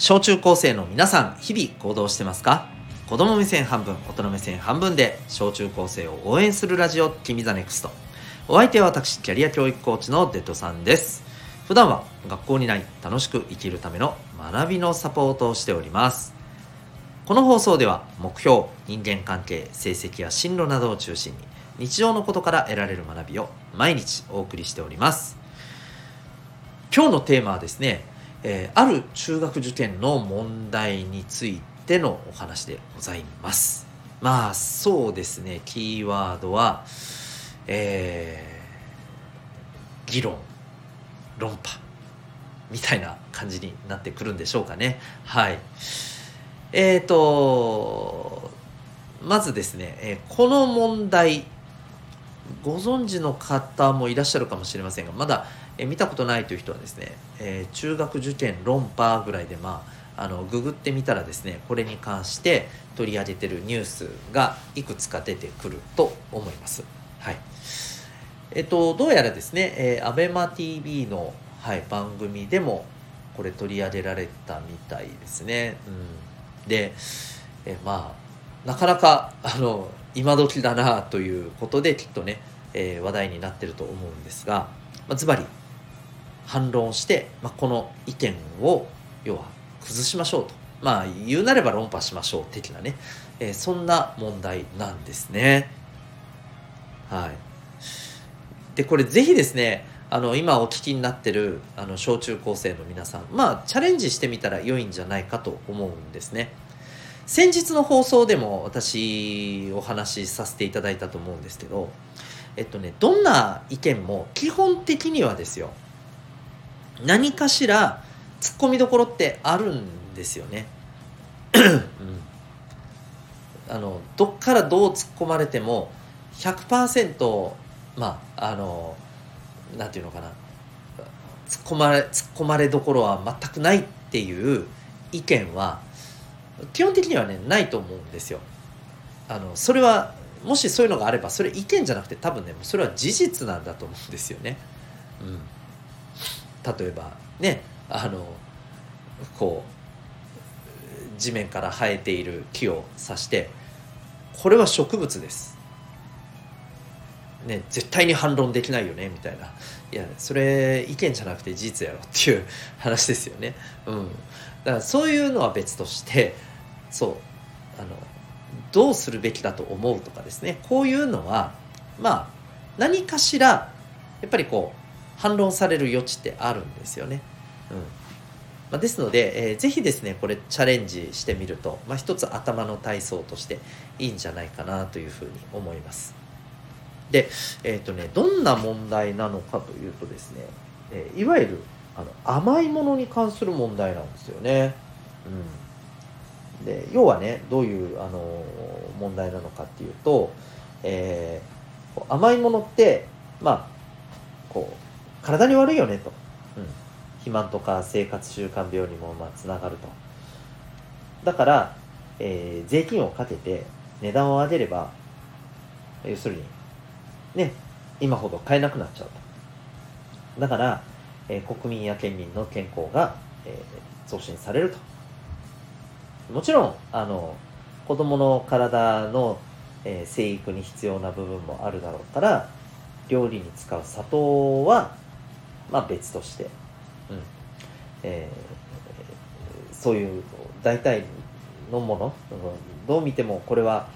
小中高生の皆さん日々行動してますか？子供目線半分大人目線半分で小中高生を応援するラジオ君 the NEXT。お相手は私キャリア教育コーチのデッドさんです。普段は学校にない楽しく生きるための学びのサポートをしております。この放送では目標人間関係成績や進路などを中心に日常のことから得られる学びを毎日お送りしております。今日のテーマはですね、えー、ある中学受験の問題についてのお話でございます。まあそうですね。キーワードはえー、議論論破みたいな感じになってくるんでしょうかね。はい。えーとまずですね、え、この問題ご存知の方もいらっしゃるかもしれませんがまだえ見たことないという人はですね、えー、中学受験論破ぐらいでまああのググってみたらですねこれに関して取り上げてるニュースがいくつか出てくると思います。はいえっと、どうやらですね、えー、ABEMATV の、はい、番組でもこれ取り上げられたみたいですね。うん、で、えまあなかなかあの今時だなということできっとね、えー、話題になってると思うんですが、まあ、ズバリ反論して、まあ、この意見を要は崩しましょうとまあ言うなれば論破しましょう的なね、えー、そんな問題なんですね。はい、でこれぜひですねあの今お聞きになってるあの小中高生の皆さんまあチャレンジしてみたら良いんじゃないかと思うんですね。先日の放送でも私お話しさせていただいたと思うんですけどえっとねどんな意見も基本的にはですよ何かしら突っ込みどころってあるんですよね。うん、あのどっからどう突っ込まれても100%まああのなんていうのかな突っ込まれ突っ込まれどころは全くないっていう意見は基本的にはねないと思うんですよ。あのそれはもしそういうのがあればそれ意見じゃなくて多分ねそれは事実なんだと思うんですよね。うん例えばねあのこう地面から生えている木を指してこれは植物です。ね、絶対に反論できないよねみたいないやそれ意見じゃなくて事実やろっていう話ですよね。うん、だからそういうのは別としてそうあのどうするべきだと思うとかですねこういうのはまあ何かしらやっぱりこう反論される余地ってあるんですよね。うんまあ、ですので、えー、ぜひですねこれチャレンジしてみると、まあ、一つ頭の体操としていいんじゃないかなというふうに思います。で、えっ、ー、とね、どんな問題なのかというとですね、えー、いわゆるあの甘いものに関する問題なんですよね。うん、で要はねどういうあの問題なのかっていうと、えー、甘いものってまあこう体に悪いよねと、うん、肥満とか生活習慣病にもまあつながると。だから、えー、税金をかけて値段を上げれば要するにね今ほど買えなくなっちゃうと。だから、えー、国民や県民の健康が、えー、増進されると。もちろんあの子供の体の、えー、生育に必要な部分もあるだろうから料理に使う砂糖はまあ別として、うん。えー、そういう大体のものどう見てもこれは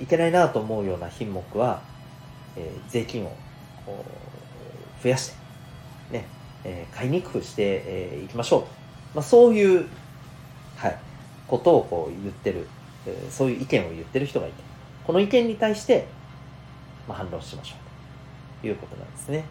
いけないなと思うような品目は、えー、税金を増やして、ねえー、買いにくくしてい、えー、きましょうと、まあ、そういう、はい、ことをこう言ってる、えー、そういう意見を言ってる人がいてこの意見に対して、まあ、反論しましょうということなんですね。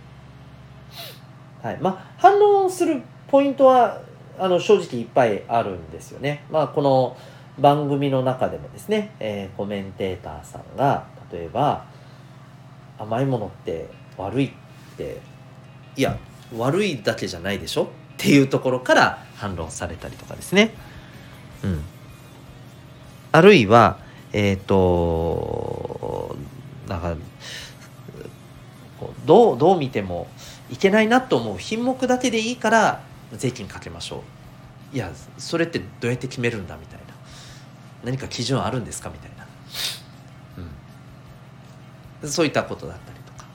はいまあ、反論するポイントはあの正直いっぱいあるんですよね。まあ、この番組の中でもですね、えー、コメンテーターさんが例えば甘いものって悪いっていや悪いだけじゃないでしょ？っていうところから反論されたりとかですね。うん、あるいはえっ、ー、となんかどうどう見てもいけないなと思う品目だけでいいから税金かけましょう。いやそれってどうやって決めるんだみたいな。何か基準あるんですかみたいな、うん、そういったことだったりとか、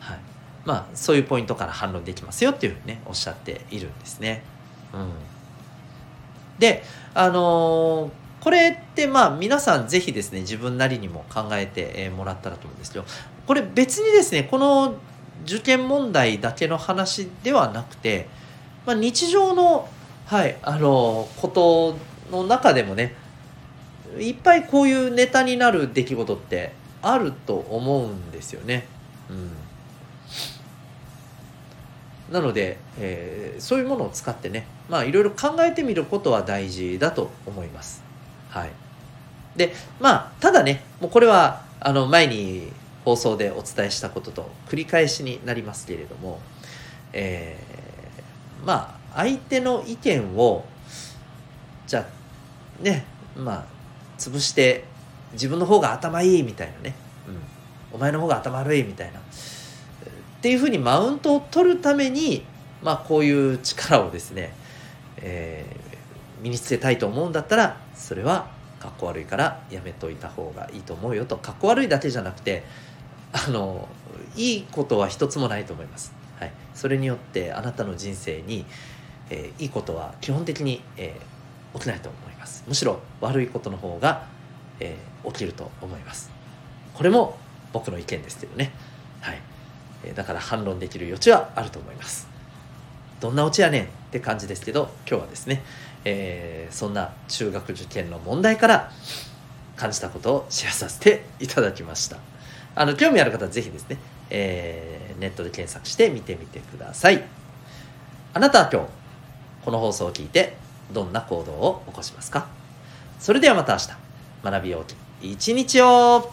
はい、まあそういうポイントから反論できますよっていうふうにねおっしゃっているんですね。うん、であのーこれってまあ皆さんぜひですね自分なりにも考えてもらったらと思うんですけどこれ別にですねこの受験問題だけの話ではなくて、まあ、日常の,、はい、あのことの中でもねいっぱいこういうネタになる出来事ってあると思うんですよね。うんなので、えー、そういうものを使ってねまあいろいろ考えてみることは大事だと思います。はい、でまあただねもうこれはあの前に放送でお伝えしたことと繰り返しになりますけれども、えー、まあ相手の意見をじゃあねまあ潰して自分の方が頭いいみたいなね、うん、お前の方が頭悪いみたいな。っていうふうにマウントを取るためにまあこういう力をですね、えー、身につけたいと思うんだったらそれはかっこ悪いからやめといた方がいいと思うよとかっこ悪いだけじゃなくてあのいいことは一つもないと思います。はい、それによってあなたの人生に、えー、いいことは基本的に、えー、起きないと思います。むしろ悪いことの方が、えー、起きると思います。これも僕の意見ですけどね。はい。えだから反論できる余地はあると思います。どんなオチやねんって感じですけど、今日はですね、えー、そんな中学受験の問題から感じたことをシェアさせていただきました。あの興味ある方はぜひですね、えー、ネットで検索して見てみてください。あなたは今日この放送を聞いてどんな行動を起こしますか？それではまた明日。学びようき一日を